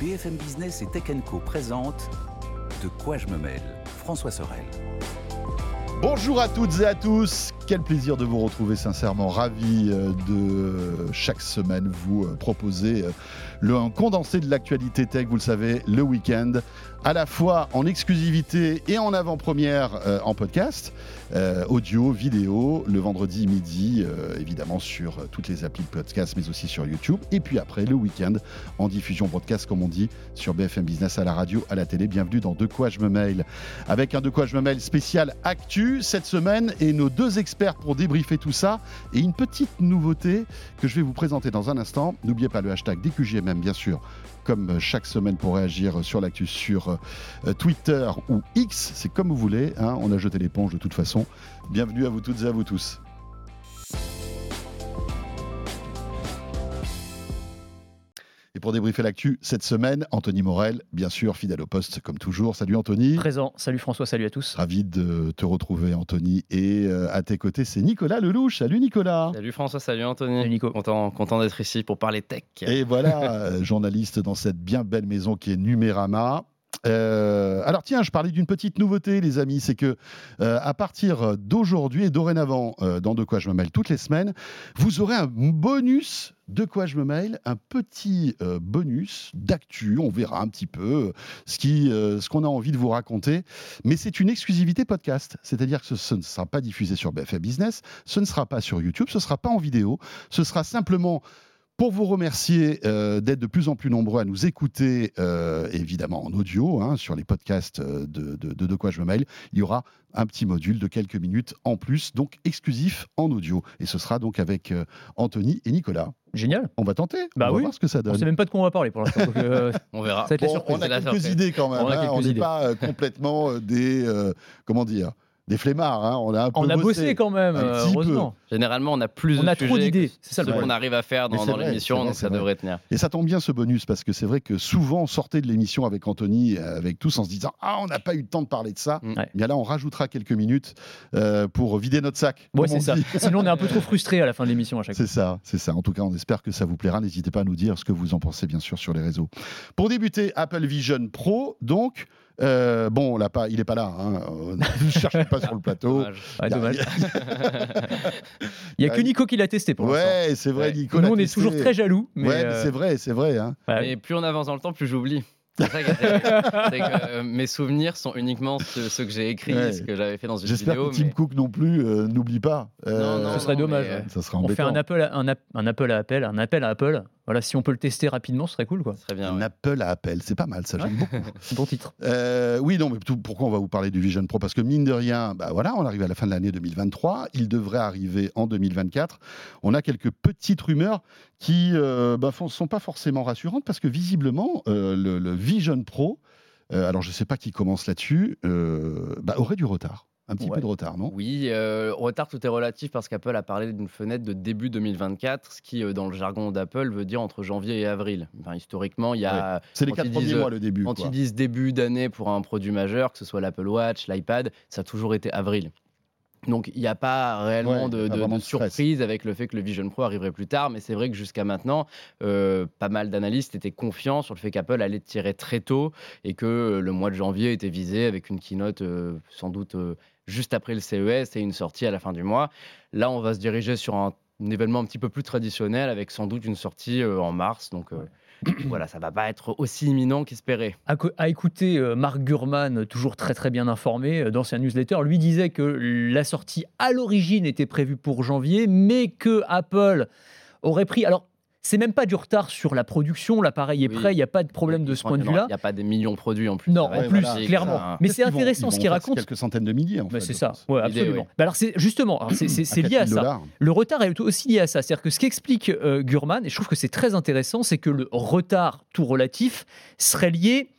BFM Business et Tech Co De quoi je me mêle François Sorel. Bonjour à toutes et à tous, quel plaisir de vous retrouver sincèrement, ravi euh, de chaque semaine vous euh, proposer euh, le condensé de l'actualité tech, vous le savez, le week-end, à la fois en exclusivité et en avant-première en podcast, audio, vidéo, le vendredi midi, évidemment sur toutes les applis de podcast, mais aussi sur YouTube, et puis après le week-end en diffusion broadcast, comme on dit, sur BFM Business à la radio, à la télé. Bienvenue dans De quoi je me mail, avec un De quoi je me mail spécial actu cette semaine et nos deux experts pour débriefer tout ça et une petite nouveauté que je vais vous présenter dans un instant. N'oubliez pas le hashtag DQJM bien sûr, comme chaque semaine pour réagir sur l'actu sur euh, Twitter ou X, c'est comme vous voulez, hein. on a jeté l'éponge de toute façon. Bienvenue à vous toutes et à vous tous. Et pour débriefer l'actu cette semaine, Anthony Morel, bien sûr, fidèle au poste comme toujours. Salut Anthony. Présent. Salut François, salut à tous. Ravi de te retrouver Anthony. Et euh, à tes côtés, c'est Nicolas Lelouch. Salut Nicolas. Salut François, salut Anthony. Salut Nico. Content, content d'être ici pour parler tech. Et voilà, euh, journaliste dans cette bien belle maison qui est Numérama. Euh, alors tiens, je parlais d'une petite nouveauté, les amis, c'est que à partir d'aujourd'hui et dorénavant, dans De quoi je me mêle toutes les semaines, vous aurez un bonus de quoi je me mail Un petit euh, bonus d'actu. On verra un petit peu euh, ce qui, euh, ce qu'on a envie de vous raconter. Mais c'est une exclusivité podcast. C'est-à-dire que ce, ne sera pas diffusé sur BFM Business, ce ne sera pas sur YouTube, ce ne sera pas en vidéo. Ce sera simplement pour vous remercier d'être de plus en plus nombreux à nous écouter, évidemment en audio, hein, sur les podcasts de, de, de, quoi je me mail, il y aura un petit module de quelques minutes en plus, donc exclusif en audio. Et ce sera donc avec Anthony et Nicolas. Génial. On va tenter. Bah on va oui. voir ce que ça donne. On sait même pas de quoi on va parler pour l'instant. Euh, on verra. on a quelques idées quand même. On n'est hein. pas euh, complètement euh, des comment dire des flemmards. Hein. On a un peu on a bossé, quand même, heureusement. Généralement, on a plus on de a trop d'idées. C'est ça ce qu'on arrive à faire dans, l'émission, donc ça devrait tenir. Et ça tombe bien ce bonus parce que c'est vrai que souvent on sortait de l'émission avec Anthony, avec tous, en se disant ah on n'a pas eu le temps de parler de ça. Mm. Bien là, on rajoutera quelques minutes euh, pour vider notre sac. Ouais, c'est ça. Sinon, on est un peu trop frustré à la fin de l'émission à chaque fois. C'est ça, c'est ça. En tout cas, on espère que ça vous plaira. N'hésitez pas à nous dire ce que vous en pensez, bien sûr, sur les réseaux. Pour débuter, Apple Vision Pro, donc. Euh, bon, là, pas, il n'est pas là. Hein. ne cherchez pas sur le plateau. Dommage. il n'y a, que Nico qui l'a testé pour l'instant. Ouais, c'est vrai, Nico. Nous, on est toujours très jaloux. Mais ouais, euh, c'est vrai, c'est vrai. Hein. Et plus on avance dans le temps, plus j'oublie. que, euh, mes souvenirs sont uniquement ceux, que j'ai écrits, ce que j'avais fait dans une vidéo. J'espère que Tim Cook non plus n'oublie pas. non, non, ce serait dommage. Ça serait on fait un Apple, un, un Apple à Apple, un appel à Apple. Voilà, si on peut le tester rapidement, ce serait cool. Quoi. Très bien. Un Apple à Apple, c'est pas mal, ça, j'aime beaucoup. bon titre. Euh, oui, non, mais tout, pourquoi on va vous parler du Vision Pro? Parce que mine de rien, bah voilà, on arrive à la fin de l'année 2023, il devrait arriver en 2024. On a quelques petites rumeurs qui ne euh, bah, sont pas forcément rassurantes parce que visiblement, euh, le, Vision Pro, alors je ne sais pas qui commence là-dessus, bah, aurait du retard un petit peu de retard, non? Oui, euh, retard, tout est relatif parce qu'Apple a parlé d'une fenêtre de début 2024, ce qui, euh, dans le jargon d'Apple, veut dire entre janvier et avril. Enfin, historiquement, il y a. C'est les quatre premiers mois le début. Quand ils disent début d'année pour un produit majeur, que ce soit l'Apple Watch, l'iPad, ça a toujours été avril. Donc il n'y a pas réellement de, surprise avec le fait que le Vision Pro arriverait plus tard, mais c'est vrai que jusqu'à maintenant, euh, pas mal d'analystes étaient confiants sur le fait qu'Apple allait tirer très tôt et que le mois de janvier était visé avec une keynote sans doute juste après le CES et une sortie à la fin du mois. Là, on va se diriger sur un, événement un petit peu plus traditionnel avec sans doute une sortie euh, en mars. Donc. Euh, voilà, ça va pas être aussi imminent qu'espéré. À, écouter euh, Marc Gurman, toujours très très bien informé, dans sa newsletter, lui disait que la sortie à l'origine était prévue pour janvier, mais que Apple aurait pris. Alors, c'est même pas du retard sur la production, l'appareil est prêt, il n'y a pas de problème de ce point de vue-là. Il n'y a pas des millions de produits en plus. Non, en plus, clairement. Mais c'est intéressant ce qu'il raconte. Quelques centaines de milliers, en fait. C'est ça, ouais, absolument. Bah alors, c'est justement, c'est lié à ça. Le retard est aussi lié à ça. C'est-à-dire que ce qu'explique euh, Gurman, et je trouve que c'est très intéressant, c'est que le retard tout relatif serait lié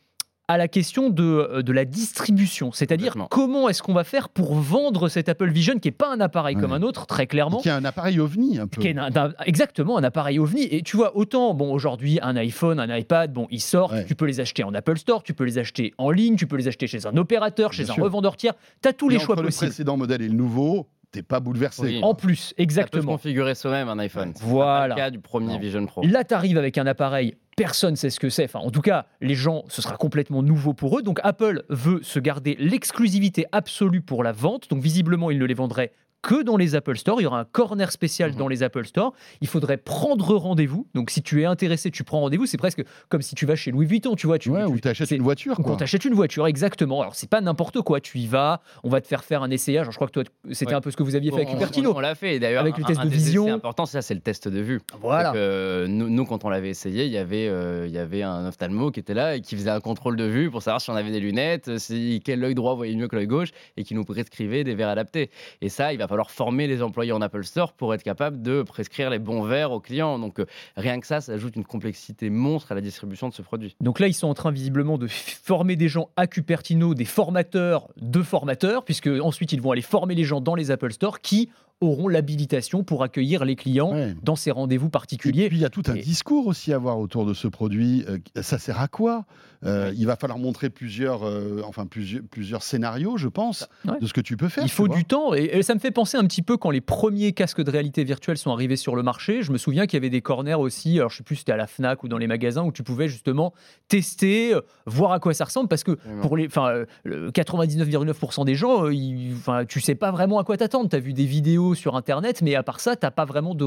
à la question de, euh, de la distribution, c'est-à-dire comment est-ce qu'on va faire pour vendre cet Apple Vision qui n'est pas un appareil comme un autre, très clairement. Qui est un appareil ovni un peu. Qui est exactement un appareil ovni. Et tu vois, autant, bon, aujourd'hui, un iPhone, un iPad, bon, ils sortent, tu peux les acheter en Apple Store, tu peux les acheter en ligne, tu peux les acheter chez un opérateur, chez un revendeur tiers, tu as tous les choix entre possibles. le précédent modèle et le nouveau, t'es pas bouleversé. En plus, exactement. Ça peut configurer soi-même un iPhone. Voilà. le cas du premier Vision Pro. Là, tu arrives avec un appareil personne ne sait ce que c'est. Enfin, en tout cas, les gens, ce sera complètement nouveau pour eux. Donc Apple veut se garder l'exclusivité absolue pour la vente. Donc visiblement, il ne les vendrait que dans les Apple Store. Il y aura un corner spécial mhm. dans les Apple Store. Il faudrait prendre rendez-vous. Donc, si tu es intéressé, tu prends rendez-vous. C'est presque comme si tu vas chez Louis Vuitton, tu vois. Tu, ouais, ou tu achètes une voiture. Quand tu achètes une voiture, exactement. Alors, c'est pas n'importe quoi. Tu y vas, on va te faire faire un essayage. je crois que toi, c'était un peu ce que vous aviez fait avec Cupertino. On, l'a fait. D'ailleurs, avec le test de vision. C'est important, ça, c'est le test de vue. Voilà. Euh, nous, quand on l'avait essayé, il y avait, euh, il y avait un ophtalmo qui était là et qui faisait un contrôle de vue pour savoir si on avait des lunettes, si quel œil droit voyait mieux que l'œil gauche et qui nous prescrivait des verres adaptés. Et ça, il va falloir former les employé en Apple Store pour être capable de prescrire les bons verres aux clients. Donc euh, rien que ça, ça ajoute une complexité monstre à la distribution de ce produit. Donc là, ils sont en train visiblement de former des gens à Cupertino, des formateurs de formateurs, puisque ensuite ils vont aller former les gens dans les Apple Store qui auront l'habilitation pour accueillir les clients dans ces rendez-vous particuliers. Et puis il y a tout un discours aussi à avoir autour de ce produit. Euh, ça sert à quoi? Euh, Il va falloir montrer plusieurs, euh, enfin plusieurs, plusieurs scénarios, je pense, de ce que tu peux faire. Il faut du temps et, ça me fait penser un petit peu quand les premiers casques de réalité virtuelle sont arrivés sur le marché. Je me souviens qu'il y avait des corners aussi. Alors je sais plus, c'était à la Fnac ou dans les magasins où tu pouvais justement tester, voir à quoi ça ressemble parce que pour les, enfin, 99,9% des gens, enfin, tu sais pas vraiment à quoi t'attendre. Tu as vu des vidéos sur Internet, mais à part ça, t'as pas vraiment de.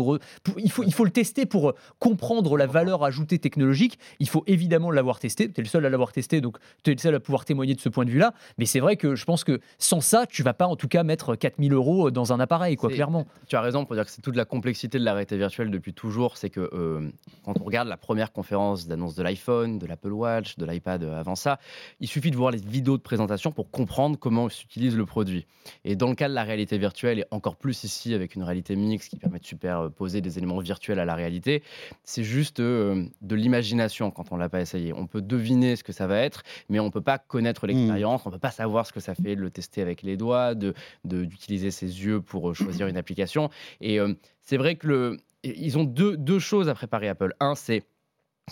Il, faut, il faut le tester pour euh, comprendre la valeur ajoutée technologique. Il faut évidemment l'avoir testé. Tu es le seul à l'avoir testé, donc tu es le seul à pouvoir témoigner de ce point de vue-là. Mais c'est vrai que je pense que sans ça, tu vas pas en tout cas mettre 4000 euros dans un appareil, quoi, clairement. Tu as raison pour dire que c'est toute la complexité de la réalité virtuelle depuis toujours. C'est que euh, quand on regarde la première conférence d'annonce de l'iPhone, de l'Apple Watch, de l'iPad euh, avant ça, il suffit de voir les vidéos de présentation pour comprendre comment s'utilise le produit. Et dans le cas de la réalité virtuelle, et encore plus ici, avec une réalité mixte qui permet de superposer des éléments virtuels à la réalité. C'est juste euh, de l'imagination quand on l'a pas essayé. On peut deviner ce que ça va être, mais on peut pas connaître l'expérience, on peut pas savoir ce que ça fait de le tester avec les doigts, de d'utiliser ses yeux pour euh, choisir une application. Et euh, c'est vrai que le, ils ont deux, deux choses à préparer Apple. Un, c'est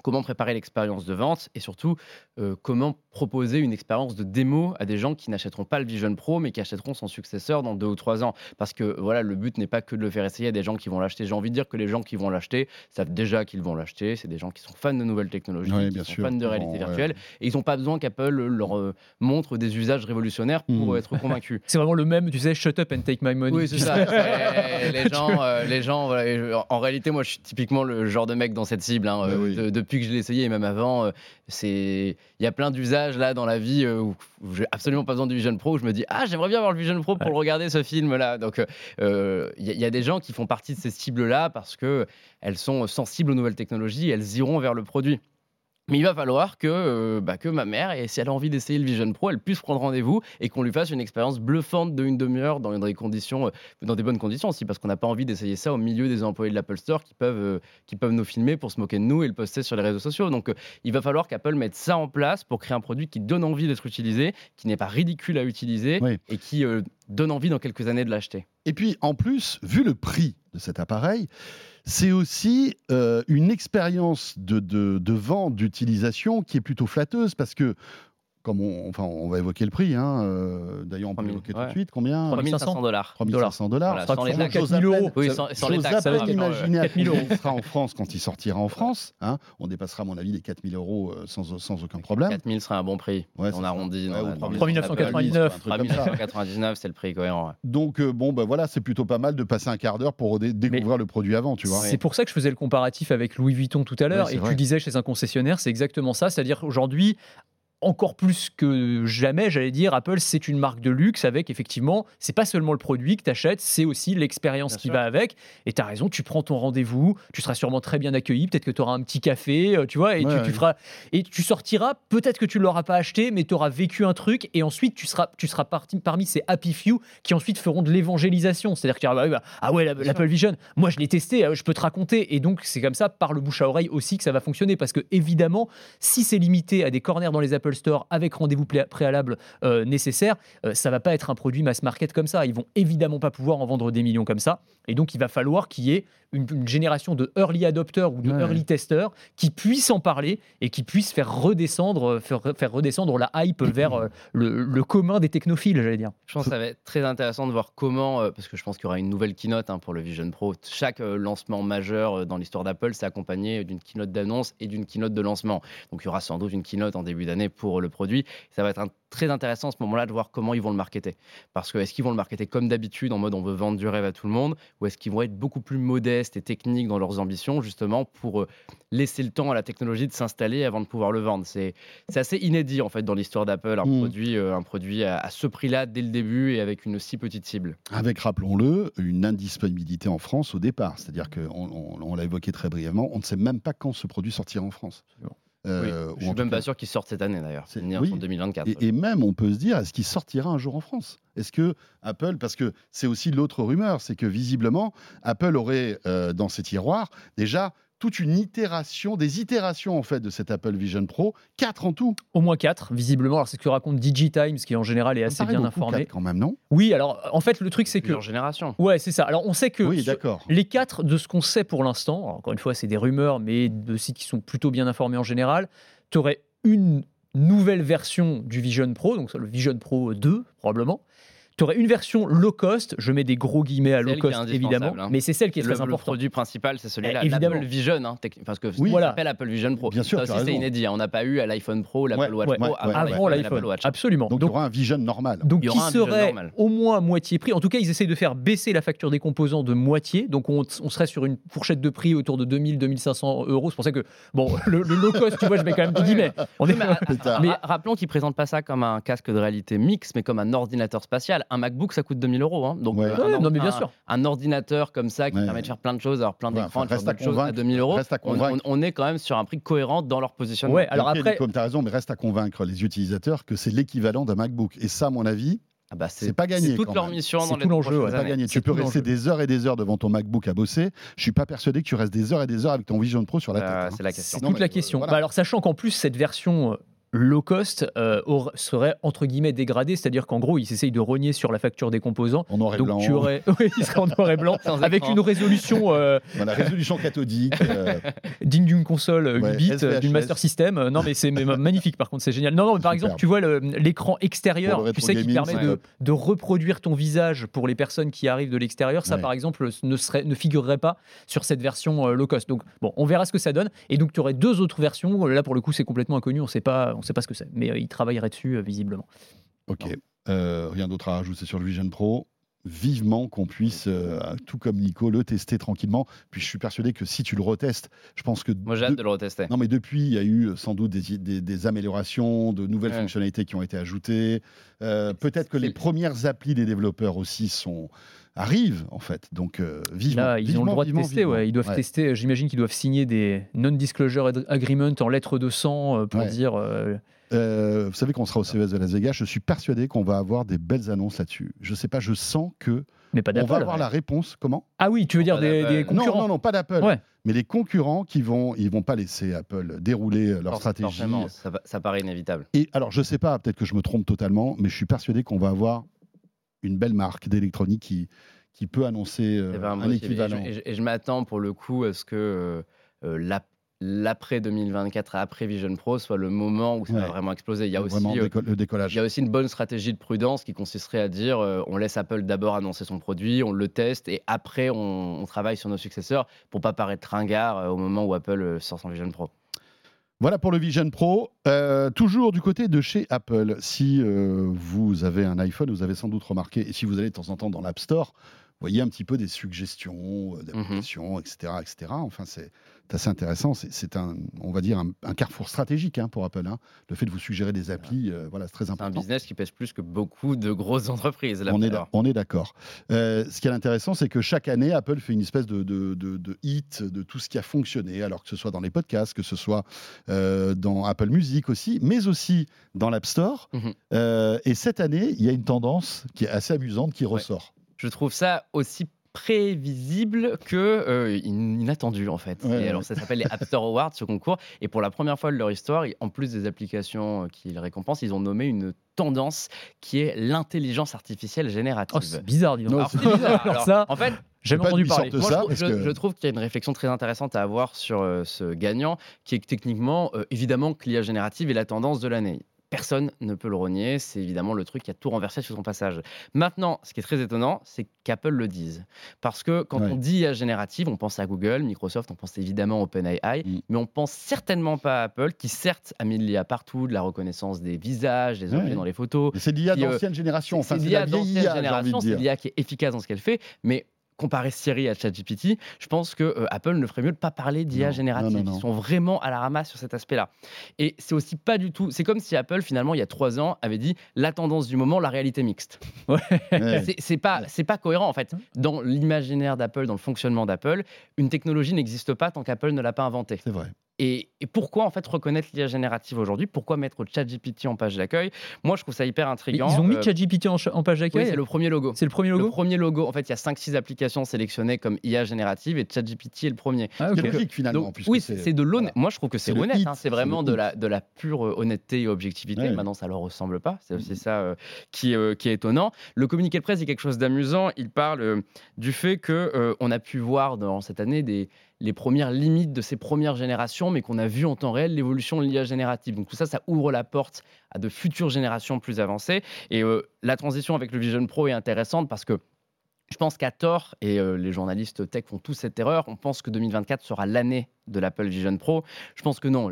comment préparer l'expérience de vente et surtout euh, comment proposer une expérience de démo à des gens qui n'achèteront pas le Vision Pro mais qui achèteront son successeur dans deux ou trois ans. Parce que voilà, le but n'est pas que de le faire essayer à des gens qui vont l'acheter. J'ai envie de dire que les gens qui vont l'acheter savent déjà qu'ils vont l'acheter. C'est des gens qui sont fans de nouvelles technologies, qui sont fans de réalité virtuelle et ils n'ont pas besoin qu'Apple leur euh, montre des usages révolutionnaires pour hmm. être convaincus. C'est vraiment le même, tu sais, shut up and take my money. Oui, c'est ça. les gens, euh, les gens en réalité, moi je suis typiquement le genre de mec dans cette cible. Hein, bah de, depuis que je l'ai essayé et même avant, euh, c'est il y a plein d'usages là dans la vie euh, où, j'ai absolument pas besoin du Vision Pro où je me dis ah j'aimerais bien avoir le Vision Pro pour regarder ce film là. Donc euh, il y, a des gens qui font partie de ces cibles là parce que elles sont sensibles aux nouvelles technologies, elles iront vers le produit. Mais il va falloir que, euh, bah, que ma mère, et si elle a envie d'essayer le Vision Pro, elle puisse prendre rendez-vous et qu'on lui fasse une expérience bluffante de une demi-heure dans des conditions, euh, dans des bonnes conditions aussi, parce qu'on n'a pas envie d'essayer ça au milieu des employés de l'Apple Store qui peuvent, euh, qui peuvent nous filmer pour se moquer de nous et le poster sur les réseaux sociaux. Donc il va falloir qu'Apple mette ça en place pour créer un produit qui donne envie d'être utilisé, qui n'est pas ridicule à utiliser et qui donne envie dans quelques années de l'acheter. Et puis en plus, vu le prix de cet appareil, c'est aussi euh, une expérience de, de, de vente, d'utilisation qui est plutôt flatteuse parce que comme on, enfin, on va évoquer le prix. Hein, euh, D'ailleurs, on peut évoquer tout de suite. Combien? 3500 dollars. 3500 dollars. Voilà, sans les 4000 euros. Oui, sans, sans les taxes. Ça va imaginer 4000 euros. sera en France quand il sortira en France. Hein, on dépassera, à mon avis, les 4000 euros euh, sans, sans aucun problème. 4000 sera un bon prix. Ouais, on arrondit. Ouais, 3999. 3999, c'est le prix cohérent. Donc, euh, bon, ben voilà, c'est plutôt pas mal de passer un quart d'heure pour découvrir le produit avant, tu vois. C'est pour ça que je faisais le comparatif avec Louis Vuitton tout à l'heure. et tu disais chez un concessionnaire, c'est exactement ça. C'est-à-dire aujourd'hui, encore plus que jamais, j'allais dire, Apple, c'est une marque de luxe avec effectivement, c'est pas seulement le produit que tu achètes, c'est aussi l'expérience qui va avec. Et tu as raison, tu prends ton rendez-vous, tu seras sûrement très bien accueilli, peut-être que tu auras un petit café, euh, tu vois, et tu, feras et tu sortiras, peut-être que tu ne l'auras pas acheté, mais tu auras vécu un truc et ensuite tu seras tu seras parti, parmi ces happy few qui ensuite feront de l'évangélisation, c'est-à-dire que bah, bah, ah ouais, l'Apple Vision, moi je l'ai testé, euh, je peux te raconter. Et donc c'est comme ça par le bouche à oreille aussi que ça va fonctionner parce que évidemment, si c'est limité à des corners dans les Apple Store avec rendez-vous préalable nécessaire, ça va pas être un produit mass market comme ça. Ils vont évidemment pas pouvoir en vendre des millions comme ça. Et donc, il va falloir qu'il y ait une, génération de early adopters ou de early testers qui puissent en parler et qui puissent faire redescendre, faire, faire redescendre la hype vers euh, le, commun des technophiles, j'allais dire. Je pense que ça va être très intéressant de voir comment, euh, parce que je pense qu'il y aura une nouvelle keynote hein, pour le Vision Pro. Chaque euh, lancement majeur dans l'histoire d'Apple, c'est accompagné d'une keynote d'annonce et d'une keynote de lancement. Donc il y aura sans doute une keynote en début d'année pour le produit. Ça va être très intéressant à ce moment-là de voir comment ils vont le marketer. Parce que est-ce qu'ils vont le marketer comme d'habitude en mode on veut vendre du rêve à tout le monde ou est-ce qu'ils vont être beaucoup plus modestes et techniques dans leurs ambitions, justement, pour euh, laisser le temps à la technologie de s'installer avant de pouvoir le vendre? C'est assez inédit, en fait, dans l'histoire d'Apple, un, mm. produit, euh, un produit à, ce prix-là dès le début et avec une si petite cible. Avec, rappelons-le, une indisponibilité en France au départ. C'est-à-dire qu'on on, l'a évoqué très brièvement, on ne sait même pas quand ce produit sortira en France. Euh, je suis même pas sûr qu'il sorte cette année d'ailleurs. C'est oui. en 2024. Et, et, même, on peut se dire, est-ce qu'il sortira un jour en France? Est-ce que Apple, parce que c'est aussi l'autre rumeur, c'est que visiblement, Apple aurait euh, dans ses tiroirs déjà toute une itération, des itérations en fait de cet Apple Vision Pro, quatre en tout. Au moins quatre, visiblement. Alors c'est ce que raconte DigiTimes, qui en général est assez bien informé. quand même, non? Oui, alors en fait le truc c'est que. En génération. Ouais, c'est ça. Alors on sait que oui, les quatre de ce qu'on sait pour l'instant, encore une fois c'est des rumeurs, mais de sites qui sont plutôt bien informés en général, tu aurais une nouvelle version du Vision Pro, donc le Vision Pro 2 probablement, tu aurais une version low cost, je mets des gros guillemets à low cost évidemment, hein. mais c'est celle qui est très importante. Le produit principal, c'est celui-là, eh, évidemment. L'Apple Vision, hein, parce que oui, voilà. appelle Apple Vision Pro. Bien sûr, c'est inédit. Hein. On n'a pas eu à l'iPhone Pro, l'Apple Watch Pro avant l'iPhone. Absolument. Donc, il y aura un Vision normal. Donc qui serait au moins moitié prix. En tout cas, ils essayent de faire baisser la facture des composants de moitié. Donc on, serait sur une fourchette de prix autour de 2000-2500 euros. C'est pour ça que bon, le, low cost, tu vois, je mets quand même des guillemets. On est... mais, rappelons qu'ils présentent pas ça comme un casque de réalité mixte, mais comme un ordinateur spatial. Un MacBook, ça coûte 2000 euros. Hein. Donc, euh, un, non, mais bien sûr. Un, ordinateur comme ça qui permet de faire plein de choses, alors plein d'écrans, plein de choses à 2000 euros. On, est quand même sur un prix cohérent dans leur positionnement. Ouais, alors après, comme tu as raison, mais reste à convaincre les utilisateurs que c'est l'équivalent d'un MacBook. Et ça, à mon avis, ah bah c'est pas gagné. C'est toute leur mission dans tout l'enjeu. Tu peux rester des heures et des heures devant ton MacBook à bosser. Je suis pas persuadé que tu restes des heures et des heures avec ton Vision Pro sur la bah, tête. Hein. C'est toute la question. Bah, alors sachant qu'en plus cette version euh, low cost euh, serait entre guillemets dégradé, c'est-à-dire qu'en gros, ils essayent de rogner sur la facture des composants. En noir et Donc blanc. Tu aurais... oui, il serait en noir et blanc, avec une résolution. Euh... résolution cathodique. Euh. digne d'une console 8 bits, d'une Master System. Non, mais c'est magnifique, par contre, c'est génial. Non, non, mais par exemple, tu vois l'écran extérieur, tu sais, qui permet de, de, reproduire ton visage pour les personnes qui arrivent de l'extérieur. Ça, par exemple, ne, serait, ne figurerait pas sur cette version euh, low cost. Donc, bon, on verra ce que ça donne. Et donc, tu aurais deux autres versions. Là, pour le coup, c'est complètement inconnu. On ne sait pas ne sait pas ce que c'est, mais euh, il travaillerait dessus euh, visiblement. Ok. Euh, rien d'autre à rajouter sur le Vision Pro vivement qu'on puisse, tout comme Nico, le tester tranquillement. Puis je suis persuadé que si tu le retestes, je pense que... Moi j'ai hâte de... le retester. Non mais depuis, il y a eu sans doute des, des, améliorations, de nouvelles fonctionnalités qui ont été ajoutées. Peut-être que les premières applis des développeurs aussi sont arrivent en fait. Donc vivement. Là, ils ont le droit de tester. Ouais. Ils doivent tester. J'imagine qu'ils doivent signer des non-disclosure agreements en lettres de sang pour dire euh, vous savez qu'on sera au CES de Las Vegas. Je suis persuadé qu'on va avoir des belles annonces là-dessus. Je sais pas, je sens que mais pas on va avoir la réponse. Comment? Ah oui, tu veux dire des, concurrents Non, non, non, pas d'Apple. Mais les concurrents qui vont, ils vont pas laisser Apple dérouler leur stratégie. Ça, ça, paraît inévitable. Et alors, je sais pas, peut-être que je me trompe totalement, mais je suis persuadé qu'on va avoir une belle marque d'électronique qui, qui peut annoncer euh, eh ben, un équivalent. Et je, m'attends pour le coup à ce que euh, euh la l'après 2024 après Vision Pro soit le moment où ça va vraiment exploser. Il y a aussi euh, le décollage. Il y a aussi une bonne stratégie de prudence qui consisterait à dire euh, on laisse Apple d'abord annoncer son produit, on le teste et après on, travaille sur nos successeurs pour pas paraître ringard euh, au moment où Apple sort son Vision Pro. Voilà pour le Vision Pro. toujours du côté de chez Apple. Si vous avez un iPhone, vous avez sans doute remarqué, et si vous allez de temps en temps dans l'App Store, voyez un petit peu des suggestions mmh d'applications, etc., etc. Enfin, c'est assez intéressant. C'est un, on va dire, un, carrefour stratégique hein, pour Apple. Hein. Le fait de vous suggérer des applis, euh, voilà, c'est très important. C'est un business qui pèse plus que beaucoup de grosses entreprises. on, est on est d'accord. Euh, ce qui est intéressant, c'est que chaque année, Apple fait une espèce de, de, de, hit de tout ce qui a fonctionné, alors que ce soit dans les podcasts, que ce soit euh, dans Apple Music aussi, mais aussi dans l'App Store. Mhm. et cette année, il y a une tendance qui est assez amusante qui ressort. Je trouve ça aussi prévisible que euh, inattendu en fait. et alors ça s'appelle les App Store Awards ce concours et pour la première fois de leur histoire, en plus des applications qu'ils récompensent, ils ont nommé une tendance qui est l'intelligence artificielle générative. Oh, c'est bizarre, dis donc. Alors, ça, en fait, j'ai entendu parler. De ça, je, trouve qu'il y a une réflexion très intéressante à avoir sur euh, ce gagnant, qui est techniquement, euh, évidemment, que l'IA générative est la tendance de l'année. Personne ne peut le renier. C'est évidemment le truc qui a tout renversé sur son passage. Maintenant, ce qui est très étonnant, c'est qu'Apple le dise. Parce que quand on dit IA générative, on pense à Google, Microsoft, on pense évidemment à OpenAI, mm. mais on pense certainement pas à Apple, qui certes a mis de l'IA partout, de la reconnaissance des visages, des objets dans les photos. C'est l'IA euh, d'ancienne génération. c'est l'IA d'ancienne génération, c'est l'IA qui est efficace dans ce qu'elle fait, mais comparer Siri à ChatGPT, je pense que euh, Apple ne ferait mieux de pas parler d'IA générative. Ils sont vraiment à la ramasse sur cet aspect-là. Et c'est aussi pas du tout. C'est comme si Apple, finalement, il y a trois ans, avait dit la tendance du moment, la réalité mixte. Ouais. c'est pas, c'est pas cohérent en fait. Dans l'imaginaire d'Apple, dans le fonctionnement d'Apple, une technologie n'existe pas tant qu'Apple ne l'a pas inventée. C'est vrai. Et, pourquoi en fait reconnaître l'IA générative aujourd'hui? Pourquoi mettre ChatGPT en page d'accueil? Moi, je trouve ça hyper intriguant. Ils ont mis euh, ChatGPT en, page d'accueil C'est le premier logo. C'est le premier logo Le premier logo. En fait, il y a 5-6 applications sélectionnées comme IA générative et ChatGPT est le premier. Ah, finalement. oui, c'est de l'honnête. Moi, je trouve que c'est honnête. Hein. C'est vraiment de la, de la pure euh, honnêteté et objectivité. Maintenant, ça leur ressemble pas. C'est aussi ça euh, qui, qui est étonnant. Le communiqué de presse est quelque chose d'amusant. Il parle du fait qu'on on a pu voir dans cette année des les premières limites de ces premières générations, mais qu'on a vu en temps réel l'évolution de l'IA générative. Donc tout ça, ça ouvre la porte à de futures générations plus avancées. Et euh, la transition avec le Vision Pro est intéressante parce que je pense qu'à tort, et euh, les journalistes tech font tous cette erreur, on pense que 2024 sera l'année de l'Apple Vision Pro. Je pense que non,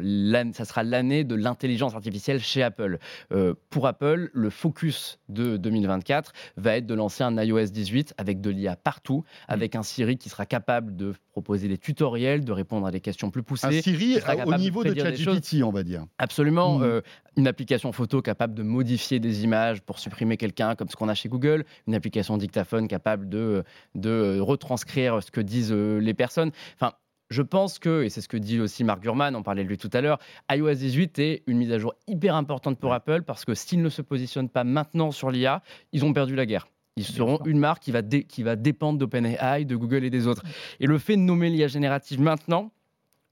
ça sera l'année de l'intelligence artificielle chez Apple. Euh, pour Apple, le focus de 2024 va être de lancer un iOS 18 avec de l'IA partout, mm. avec un Siri qui sera capable de proposer des tutoriels, de répondre à des questions plus poussées. Un Siri au niveau de ChatGPT, on va dire. Absolument. Mm. Euh, une application photo capable de modifier des images pour supprimer quelqu'un, comme ce qu'on a chez Google. Une application dictaphone capable de, de retranscrire ce que disent euh, les personnes. Enfin, je pense que, et c'est ce que dit aussi Mark Gurman, on parlait de lui tout à l'heure, iOS 18 est une mise à jour hyper importante pour Apple parce que s'ils ne se positionnent pas maintenant sur l'IA, ils ont perdu la guerre. Ils seront une marque qui va, qui va dépendre d'OpenAI, de Google et des autres. Et le fait de nommer l'IA générative maintenant,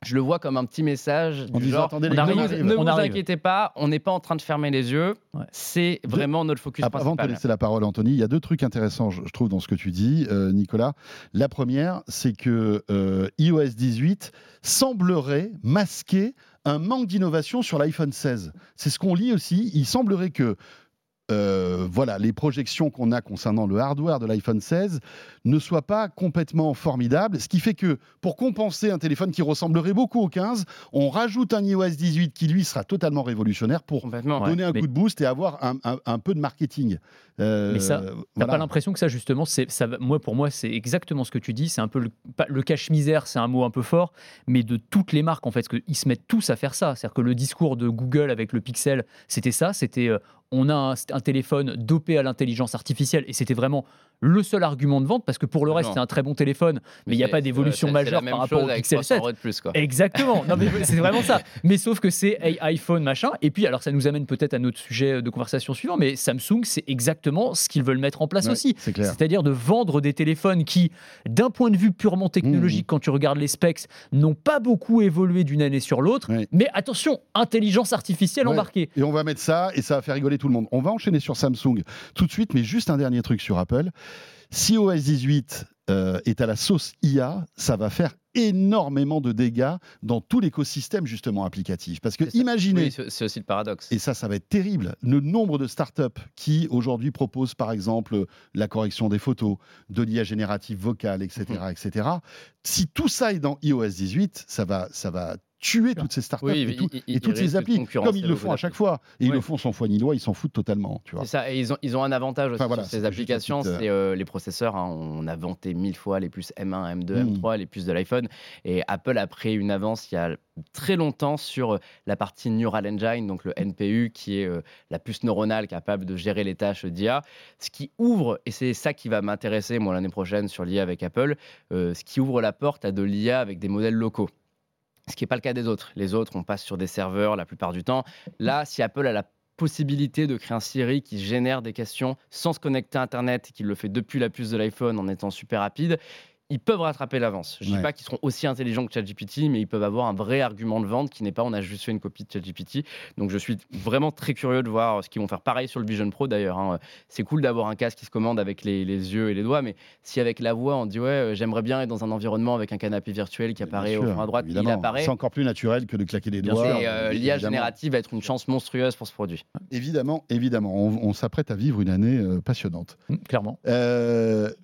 je le vois comme un petit message du genre, on ne vous inquiétez pas, on n'est pas en train de fermer les yeux, c'est vraiment notre focus principal. Avant de te laisser la parole, Anthony, il y a deux trucs intéressants, je, trouve, dans ce que tu dis, euh, Nicolas. La première, c'est que euh, iOS 18 semblerait masquer un manque d'innovation sur l'iPhone 16. C'est ce qu'on lit aussi. Il semblerait que euh, voilà, les projections qu'on a concernant le hardware de l'iPhone 16 ne soient pas complètement formidables. Ce qui fait que pour compenser un téléphone qui ressemblerait beaucoup au 15, on rajoute un iOS 18 qui lui sera totalement révolutionnaire pour donner un coup de boost et avoir un, peu de marketing. Euh, Mais ça, t'as pas l'impression que ça justement, c'est ça, moi pour moi c'est exactement ce que tu dis. C'est un peu le, le cache-misère, c'est un mot un peu fort, mais de toutes les marques en fait, qu'ils se mettent tous à faire ça. C'est-à-dire que le discours de Google avec le Pixel, c'était ça, c'était euh, on a un, téléphone dopé à l'intelligence artificielle et c'était vraiment le seul argument de vente parce que pour le reste c'est un très bon téléphone mais il n'y a pas d'évolution majeure par rapport au Pixel 7 plus, quoi. exactement. Non, mais c'est vraiment ça. Mais sauf que c'est iPhone machin. Et puis alors ça nous amène peut-être à notre sujet de conversation suivant mais Samsung c'est exactement ce qu'ils veulent mettre en place aussi. c'est-à-dire de vendre des téléphones qui d'un point de vue purement technologique mmh. quand tu regardes les specs n'ont pas beaucoup évolué d'une année sur l'autre. Mais attention intelligence artificielle embarquée. Et on va mettre ça et ça va faire rigoler tout le monde. On va enchaîner sur Samsung tout de suite, mais juste un dernier truc sur Apple. Si OS 18 euh, est à la sauce IA, ça va faire énormément de dégâts dans tout l'écosystème justement applicatif. Parce que imaginez, c'est aussi le paradoxe. Et ça, ça va être terrible. Le nombre de startups qui aujourd'hui proposent par exemple la correction des photos, de l'IA générative vocale, etc., mhm. etc. Si tout ça est dans iOS 18, ça va, ça va tuer toutes ces startups et, toutes ces applis, comme ils le font à chaque fois. Et ils le font sans foi ni loi, ils s'en foutent totalement. C'est ça, et ils ont, ils ont un avantage aussi sur ces applications, c'est euh, les processeurs. Hein. on a vanté mille fois les puces M1, M2, M3, les puces de l'iPhone. Et Apple a pris une avance il y a très longtemps sur euh, la partie Neural Engine, donc le NPU, qui est euh, la puce neuronale capable de gérer les tâches d'IA. Ce qui ouvre, et c'est ça qui va m'intéresser moi l'année prochaine sur l'IA avec Apple, ce qui ouvre la porte à de l'IA avec des modèles locaux ce qui n'est pas le cas des autres. Les autres, on passe sur des serveurs la plupart du temps. Là, si Apple a la possibilité de créer un Siri qui génère des questions sans se connecter à Internet, qui le fait depuis la puce de l'iPhone en étant super rapide ils peuvent rattraper l'avance. Je ne dis pas qu'ils seront aussi intelligents que ChatGPT, mais ils peuvent avoir un vrai argument de vente qui n'est pas on a juste fait une copie de ChatGPT. Donc je suis vraiment très curieux de voir ce qu'ils vont faire. Pareil sur le Vision Pro d'ailleurs. Hein. C'est cool d'avoir un casque qui se commande avec les, yeux et les doigts, mais si avec la voix on dit ouais, euh, j'aimerais bien être dans un environnement avec un canapé virtuel qui apparaît au fond à droite, il apparaît. C'est encore plus naturel que de claquer les doigts. Euh, l'IA générative va être une chance monstrueuse pour ce produit. Évidemment, évidemment. On, s'apprête à vivre une année euh, passionnante. Mmh, clairement.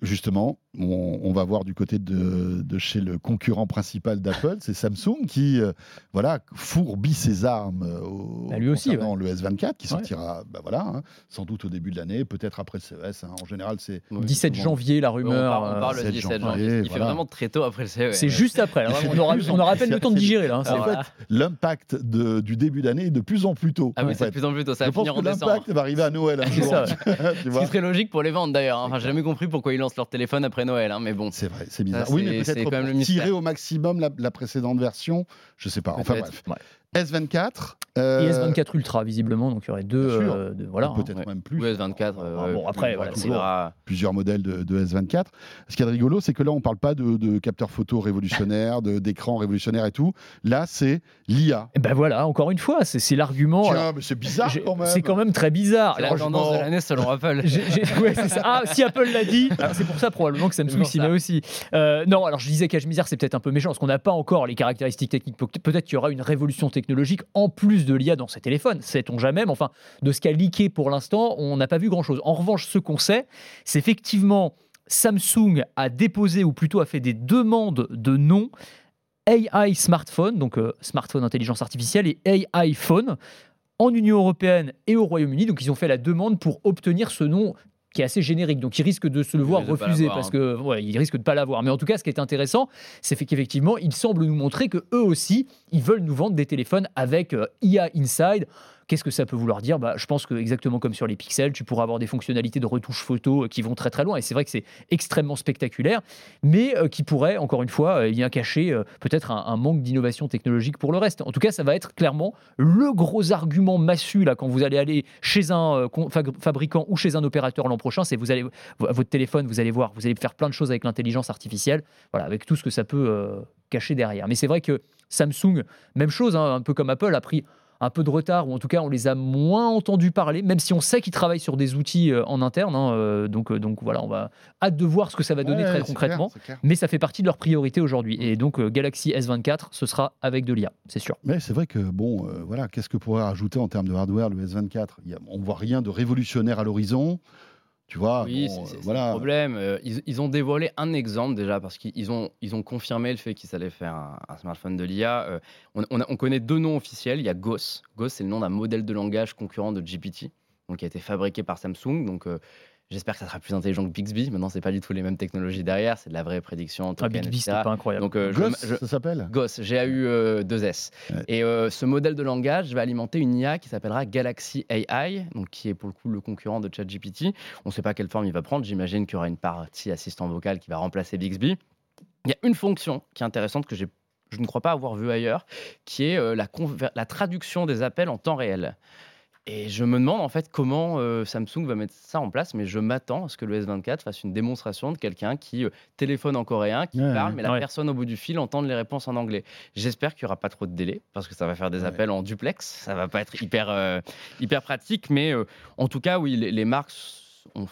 justement, on, va voir du côté de, chez le concurrent principal d'Apple, c'est Samsung qui euh, voilà fourbit ses armes euh, au, bah, lui aussi, le S24 qui sortira bah, voilà, hein, sans doute au début de l'année, peut-être après le CES. Hein. En général, c'est 17 janvier la rumeur. On parle, le 17 janvier. Il fait vraiment très tôt après le CES. C'est juste après. on, aura, on aura à peine le temps de digérer là. Hein, l'impact du début d'année est de plus en plus tôt. Ah oui, c'est de plus en plus tôt. Ça Je va pense que l'impact va arriver à Noël. C'est ça. Ce qui serait logique pour les ventes d'ailleurs. Enfin, j'ai jamais compris pourquoi ils lancent leur téléphone après Noël, hein, mais bon. C'est vrai, c'est bizarre. oui, mais peut-être tirer au maximum la, la, précédente version, je sais pas. Enfin bref. S24. Euh... Et S24 Ultra, visiblement, donc il y aurait deux. Euh, voilà, Peut-être hein. même plus. S24. Euh, bon, après, voilà, voilà plusieurs modèles de, de, S24. Ce qui est rigolo, c'est que là, on ne parle pas de, de capteurs photo révolutionnaires, d'écran révolutionnaire et tout. Là, c'est l'IA. Et ben voilà, encore une fois, c'est l'argument. Tiens, mais c'est bizarre quand même. C'est quand même très bizarre. La tendance de l'année selon Apple. ouais, ça. Ah, si Apple l'a dit, c'est pour ça probablement que Samsung s'y met aussi. Euh, non, alors je disais cache-misère, c'est peut-être un peu méchant, parce qu'on n'a pas encore les caractéristiques techniques. Peut-être qu'il y aura une révolution technologique en plus de l'IA dans ces téléphones, sait-on jamais, mais enfin, de ce qu'a leaké pour l'instant, on n'a pas vu grand-chose. En revanche, ce qu'on sait, c'est effectivement Samsung a déposé, ou plutôt a fait des demandes de nom AI smartphone, donc euh, smartphone intelligence artificielle, et AI phone en Union européenne et au Royaume-Uni. Donc ils ont fait la demande pour obtenir ce nom qui est assez générique. Donc, il risque de se le voir refuser parce hein. que ouais, il risque de pas l'avoir. Mais en tout cas, ce qui est intéressant, c'est qu'effectivement, il semble nous montrer que eux aussi, ils veulent nous vendre des téléphones avec euh, IA Inside. Qu'est-ce que ça peut vouloir dire? Bah, Je pense que exactement comme sur les pixels, tu pourras avoir des fonctionnalités de retouche photo euh, qui vont très très loin. Et c'est vrai que c'est extrêmement spectaculaire, mais euh, qui pourrait, encore une fois, euh, y cacher peut-être un, manque d'innovation technologique pour le reste. En tout cas, ça va être clairement le gros argument massu là, quand vous allez aller chez un fabricant ou chez un opérateur l'an prochain. C'est vous allez votre téléphone, vous allez voir, vous allez faire plein de choses avec l'intelligence artificielle, voilà, avec tout ce que ça peut cacher derrière. Mais c'est vrai que Samsung, même chose, hein, un peu comme Apple, a pris un peu de retard, ou en tout cas on les a moins entendus parler, même si on sait qu'ils travaillent sur des outils euh, en interne. Hein, euh, donc, euh, donc voilà, on va hâte de voir ce que ça va donner très concrètement. mais ça fait partie de leurs priorités aujourd'hui. Et donc Galaxy S24, ce sera avec de l'IA, c'est sûr. Mais c'est vrai que bon, voilà, qu'est-ce que pourrait rajouter en termes de hardware le S24 On voit rien de révolutionnaire à l'horizon. Tu vois, oui, c'est voilà. le problème. Euh, ils, ont dévoilé un exemple déjà parce qu'ils ont, ils ont confirmé le fait qu'ils allaient faire un, smartphone de l'IA. Euh, on, on, connaît deux noms officiels. Il y a Ghost. Ghost, c'est le nom d'un modèle de langage concurrent de GPT, donc qui a été fabriqué par Samsung. Donc euh, J'espère que ça sera plus intelligent que Bixby. Maintenant, c'est pas du tout les mêmes technologies derrière, c'est de la vraie prédiction. Ah, Bixby, c'est pas incroyable. Donc, euh, Goss, ça s'appelle Goss, G-A-U-2-S. Euh, Et euh, ce modèle de langage va alimenter une IA qui s'appellera Galaxy AI, donc qui est pour le coup le concurrent de ChatGPT. On ne sait pas quelle forme il va prendre. J'imagine qu'il y aura une partie assistant vocal qui va remplacer Bixby. Il y a une fonction qui est intéressante que je ne crois pas avoir vue ailleurs, qui est la, la traduction des appels en temps réel. Et je me demande en fait comment euh, Samsung va mettre ça en place, mais je m'attends à ce que le S24 fasse une démonstration de quelqu'un qui euh, téléphone en coréen, qui parle, mais la personne au bout du fil entend les réponses en anglais. J'espère qu'il n'y aura pas trop de délai, parce que ça va faire des appels en duplex, ça va pas être hyper, euh, hyper pratique, mais en tout cas, oui, les, les marques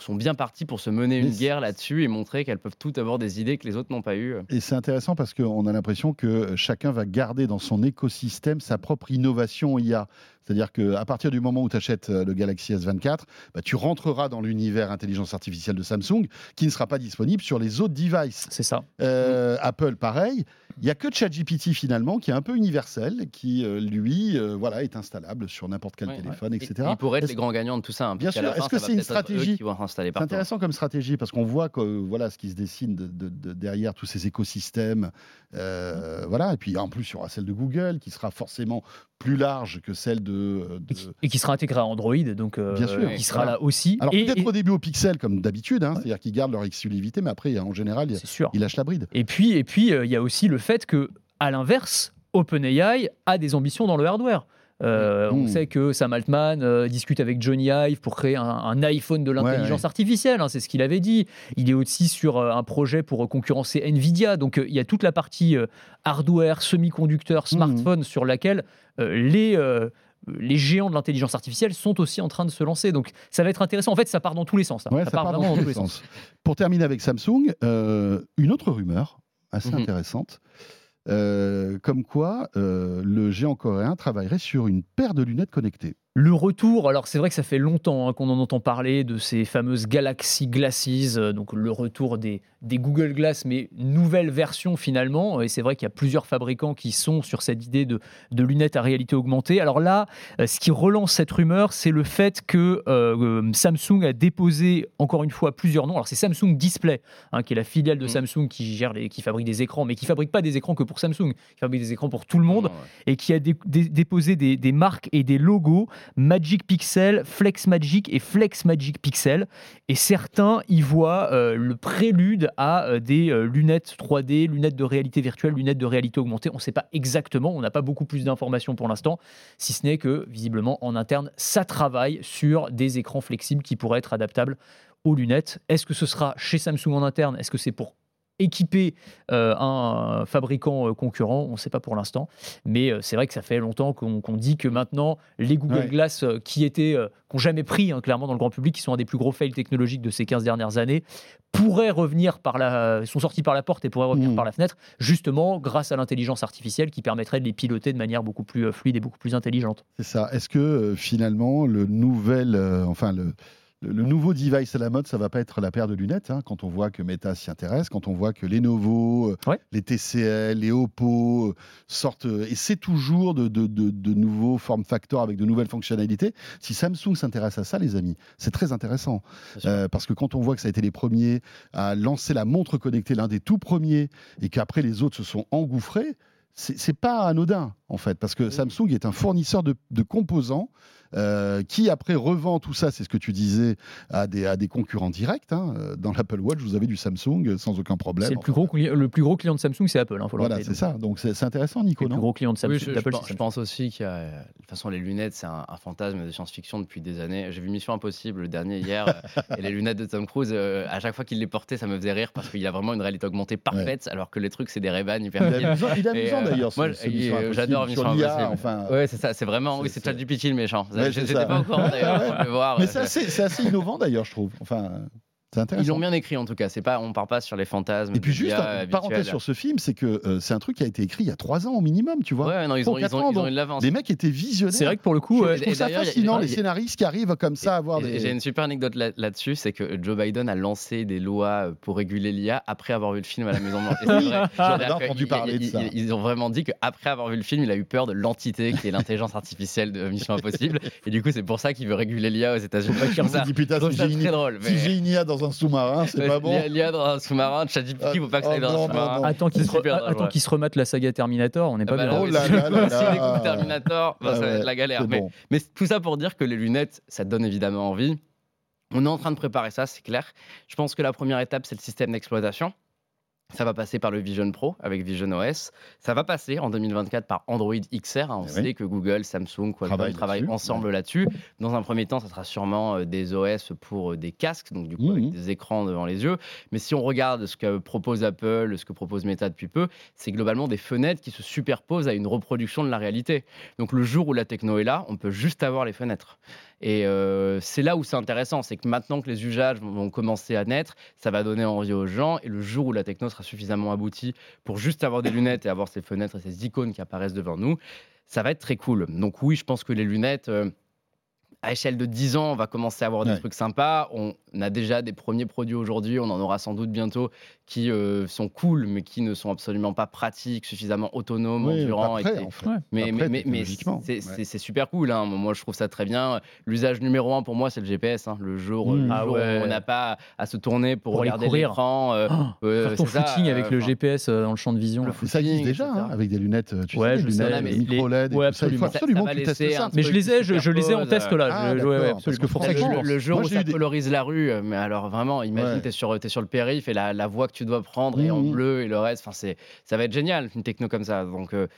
sont bien partis pour se mener une guerre là-dessus et montrer qu'elles peuvent toutes avoir des idées que les autres n'ont pas eues. Et c'est intéressant parce qu'on a l'impression que chacun va garder dans son écosystème sa propre innovation IA. C'est-à-dire qu'à partir du moment où tu achètes euh, le Galaxy S24, bah, tu rentreras dans l'univers intelligence artificielle de Samsung qui ne sera pas disponible sur les autres devices. C'est ça. Euh, Apple, pareil. Il n'y a que ChatGPT finalement qui est un peu universel, qui euh, lui voilà, est installable sur n'importe quel téléphone, etc. il pourrait être les grands gagnants de tout ça. Hein, bien sûr, est-ce que c'est une stratégie C'est intéressant comme stratégie parce qu'on voit que, voilà, ce qui se dessine de, derrière tous ces écosystèmes. voilà, et puis en plus, il y aura celle de Google qui sera forcément plus large que celle de, Et, qui, sera intégrée à Android, donc euh, Bien sûr, qui sera là aussi. Alors peut-être au début au pixel comme d'habitude, hein, c'est-à-dire qu'ils gardent leur exclusivité, mais après en général ils lâchent la bride. Et puis et puis euh, il y a aussi le fait que à l'inverse, OpenAI a des ambitions dans le hardware. Euh, on hmm. sait que Sam Altman euh, discute avec Johnny Ive pour créer un, iPhone de l'intelligence artificielle, hein, c'est ce qu'il avait dit. Il est aussi sur euh, un projet pour concurrencer Nvidia. Donc il y a toute la partie hardware, semi-conducteurs, hmm. smartphone sur laquelle les les géants de l'intelligence artificielle sont aussi en train de se lancer. Donc ça va être intéressant. En fait, ça part dans tous les sens. ça, part, dans, tous les sens. Pour terminer avec Samsung, une autre rumeur assez mhm. intéressante. Comme quoi le géant coréen travaillerait sur une paire de lunettes connectées. Le retour, alors c'est vrai que ça fait longtemps hein, qu'on en entend parler de ces fameuses Galaxy Glasses, euh, donc le retour des, des, Google Glass, mais nouvelle version finalement. Et c'est vrai qu'il y a plusieurs fabricants qui sont sur cette idée de, de lunettes à réalité augmentée. Alors là, euh, ce qui relance cette rumeur, c'est le fait que euh, Samsung a déposé encore une fois plusieurs noms. Alors c'est Samsung Display, hein, qui est la filiale de mmh. Samsung qui gère les, qui fabrique des écrans, mais qui fabrique pas des écrans que pour Samsung, qui fabrique des écrans pour tout le monde, et qui a déposé des, des marques et des logos Magic Pixel, Flex Magic et Flex Magic Pixel. Et certains y voient euh, le prélude à euh, des euh, lunettes 3D, lunettes de réalité virtuelle, lunettes de réalité augmentée. On ne sait pas exactement, on n'a pas beaucoup plus d'informations pour l'instant, si ce n'est que visiblement en interne, ça travaille sur des écrans flexibles qui pourraient être adaptables aux lunettes. Est-ce que ce sera chez Samsung en interne? Est-ce que c'est pour équiper euh, un fabricant euh, concurrent, on ne sait pas pour l'instant, mais euh, c'est vrai que ça fait longtemps qu'on dit que maintenant les Google Glass qui étaient, qui n'ont jamais pris hein, clairement dans le grand public, qui sont un des plus gros fails technologiques de ces 15 dernières années, pourraient revenir par la, sont sortis par la porte et pourraient revenir mmh. par la fenêtre, justement grâce à l'intelligence artificielle qui permettrait de les piloter de manière beaucoup plus fluide et beaucoup plus intelligente. C'est ça. Est-ce que finalement le nouvel, enfin le le nouveau device à la mode, ça va pas être la paire de lunettes. Hein, quand on voit que Meta s'y intéresse, quand on voit que Lenovo, euh, les TCL, les Oppo euh, sortent, euh, et c'est toujours de, nouveaux form factors avec de nouvelles fonctionnalités. Si Samsung s'intéresse à ça, les amis, c'est très intéressant. parce que quand on voit que ça a été les premiers à lancer la montre connectée, l'un des tout premiers, et qu'après les autres se sont engouffrés, c'est pas anodin en fait, parce que Samsung est un fournisseur de, composants euh, qui après revend tout ça, c'est ce que tu disais, à des, à des concurrents directs. Hein. Dans l'Apple Watch, vous avez du Samsung sans aucun problème. C'est le, plus gros, le plus gros client de Samsung, c'est Apple. Hein, voilà, c'est ça. Donc c'est intéressant, Nico. Le plus gros client de Samsung, je, je, pense, aussi qu'il y a. De toute façon, les lunettes, c'est un, fantasme de science-fiction depuis des années. J'ai vu Mission Impossible le dernier hier, et les lunettes de Tom Cruise, euh, à chaque fois qu'il les portait, ça me faisait rire parce qu'il y a vraiment une réalité augmentée parfaite, alors que les trucs, c'est des ray hyper Il a amusant euh, d'ailleurs. J'adore Mission Impossible. Enfin, ouais, c'est ça. C'est vraiment. Oui, c'est ChatGPT le méchant. J'étais pas au courant d'ailleurs. Mais c'est assez innovant d'ailleurs, je trouve. Enfin. Ils l'ont bien écrit en tout cas. C'est pas, on part pas sur les fantasmes. Et puis juste une parenthèse sur ce film, c'est que euh, c'est un truc qui a été écrit il y a trois ans au minimum, tu vois. Ouais, non, ils, ont, ils, ont, ils ont, l'avance. Les mecs étaient visionnaires. C'est vrai que pour le coup, je trouve ça fascinant les scénaristes qui arrivent comme ça à avoir des. J'ai une super anecdote là-dessus, c'est que Joe Biden a lancé des lois pour réguler l'IA après avoir vu le film à la Maison Blanche. J'ai entendu parler de ça. Ils ont vraiment dit qu'après avoir vu le film, il a eu peur de l'entité qui est l'intelligence artificielle de Mission Impossible, et du coup c'est pour ça qu'il veut réguler l'IA aux États-Unis. C'est très drôle. Si j'ai une IA dans un sous-marin, c'est pas bon. L'IA dans un sous-marin, ChatGPT, il faut pas que ça aille dans un sous-marin. Attends qu'il se remette la saga Terminator, on n'est pas ah bien. Oh là là Terminator, bah, ça va être la galère. Mais tout ça pour dire que les lunettes, ça donne évidemment envie. On est en train de préparer ça, c'est clair. Je pense que la première étape, c'est le système d'exploitation. Ça va passer par le Vision Pro avec Vision OS. Ça va passer en 2024 par Android XR. Hein. On eh sait que Google, Samsung, Qualcomm travaillent ensemble là-dessus. Dans un premier temps, ça sera sûrement euh, des OS pour euh, des casques, donc du coup avec mmh. des écrans devant les yeux. Mais si on regarde ce que propose Apple, ce que propose Meta depuis peu, c'est globalement des fenêtres qui se superposent à une reproduction de la réalité. Donc le jour où la techno est là, on peut juste avoir les fenêtres. Et euh, c'est là où c'est intéressant, c'est que maintenant que les usages vont commencer à naître, ça va donner envie aux gens. Et le jour où la techno sera suffisamment aboutie pour juste avoir des lunettes et avoir ces fenêtres et ces icônes qui apparaissent devant nous, ça va être très cool. Donc oui, je pense que les lunettes... Euh, à échelle de 10 ans, on va commencer à avoir des trucs sympas. On a déjà des premiers produits aujourd'hui, on en aura sans doute bientôt qui euh, sont cool, mais qui ne sont absolument pas pratiques, suffisamment autonomes, endurants. Mais, mais, c'est super cool. Hein. Moi, je trouve ça très bien. L'usage numéro un pour moi, c'est le GPS. Hein. Le jour, mmh. ah où on n'a pas à se tourner pour, regarder l'écran. Euh, oh, euh, faire ton footing avec le GPS dans le champ de vision. ça existe déjà, hein, avec des lunettes, tu sais, je lunettes micro LED. Ouais, absolument. absolument Mais je les ai, je les ai en test là. Ah, parce que le, jour où ça colorise la rue, euh, mais alors vraiment, imagine, tu es sur, es sur le périph' et la, la voie que tu dois prendre est en mmh. bleu et le reste, enfin, ça va être génial, une techno comme ça. Donc, euh,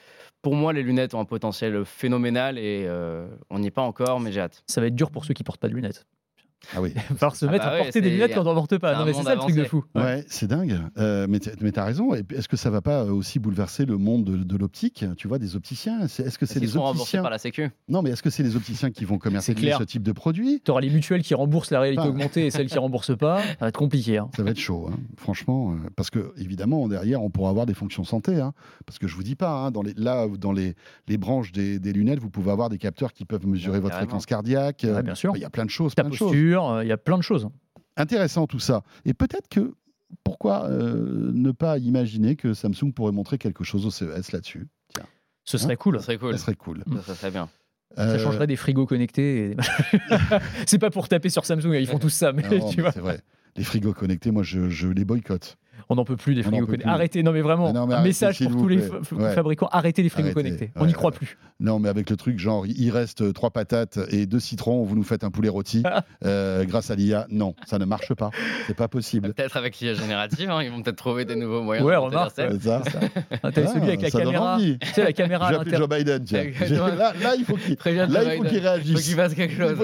pour moi, les lunettes ont un potentiel phénoménal et on n'y est pas encore, mais j'ai hâte. Ça va être dur pour ceux qui portent pas de lunettes. Ah oui. Va se mettre ah bah à porter des lunettes quand on porte pas. Non, mais c'est ça le truc de fou. Ouais, c'est dingue. Euh, mais tu as raison. Est-ce que ça va pas aussi bouleverser le monde de, l'optique Tu vois, des opticiens? Est-ce que c'est les opticiens? par la Sécu Non, mais est-ce que c'est les opticiens qui vont commercialiser ce type de produit? Tu auras les mutuelles qui remboursent la réalité augmentée et celles qui remboursent pas. Ça va être compliqué. Hein. Ça va être chaud, hein. franchement. Euh, parce que, évidemment, derrière, on pourra avoir des fonctions santé. Hein. Parce que je vous dis pas, dans les, là, dans les, les branches des, lunettes, vous pouvez avoir des capteurs qui peuvent mesurer votre fréquence cardiaque. bien sûr. Il y a plein de choses. Ta posture, il y a plein de choses. Intéressant tout ça. Et peut-être que pourquoi euh, ne pas imaginer que Samsung pourrait montrer quelque chose au CES là-dessus? Ce serait cool. Ce serait cool. Ça serait cool. Ça, serait bien. Ça euh, changerait des frigos connectés. c'est pas pour taper sur Samsung, ils font tous ça, mais tu vois. C'est vrai. Les frigos connectés, moi, je, je les boycotte. On n'en peut plus des frigos connectés. Arrêtez, non mais vraiment, un message pour tous les fabricants, arrêtez les frigos connectés. On n'y croit plus. Non mais avec le truc genre, il reste euh, trois patates et deux citrons, vous nous faites un poulet rôti euh, grâce à l'IA. Non, ça ne marche pas. C'est pas possible. Peut-être avec l'IA générative, hein, ils vont peut-être trouver des nouveaux moyens. Ouais, remarque. C'est ça. Ah, T'as celui avec la caméra. Tu sais, la caméra à Joe Biden, tiens. là, là, il faut qu'il réagisse. Il faut qu'il fasse quelque chose.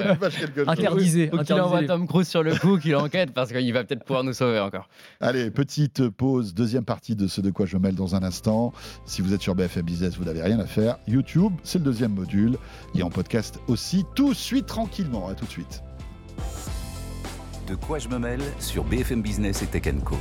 Interdisé. Faut qu'il envoie Tom Cruise sur le coup, qu'il enquête parce qu'il va peut-être pouvoir nous sauver encore. Allez, petite pause deuxième partie de ce de quoi je mêle dans un instant. Si vous êtes sur BFM Business, vous n'avez rien à faire. YouTube, c'est le deuxième module. Et en podcast aussi, tout de suite tranquillement. À tout de suite. De quoi je me mêle sur BFM Business et Tech Co.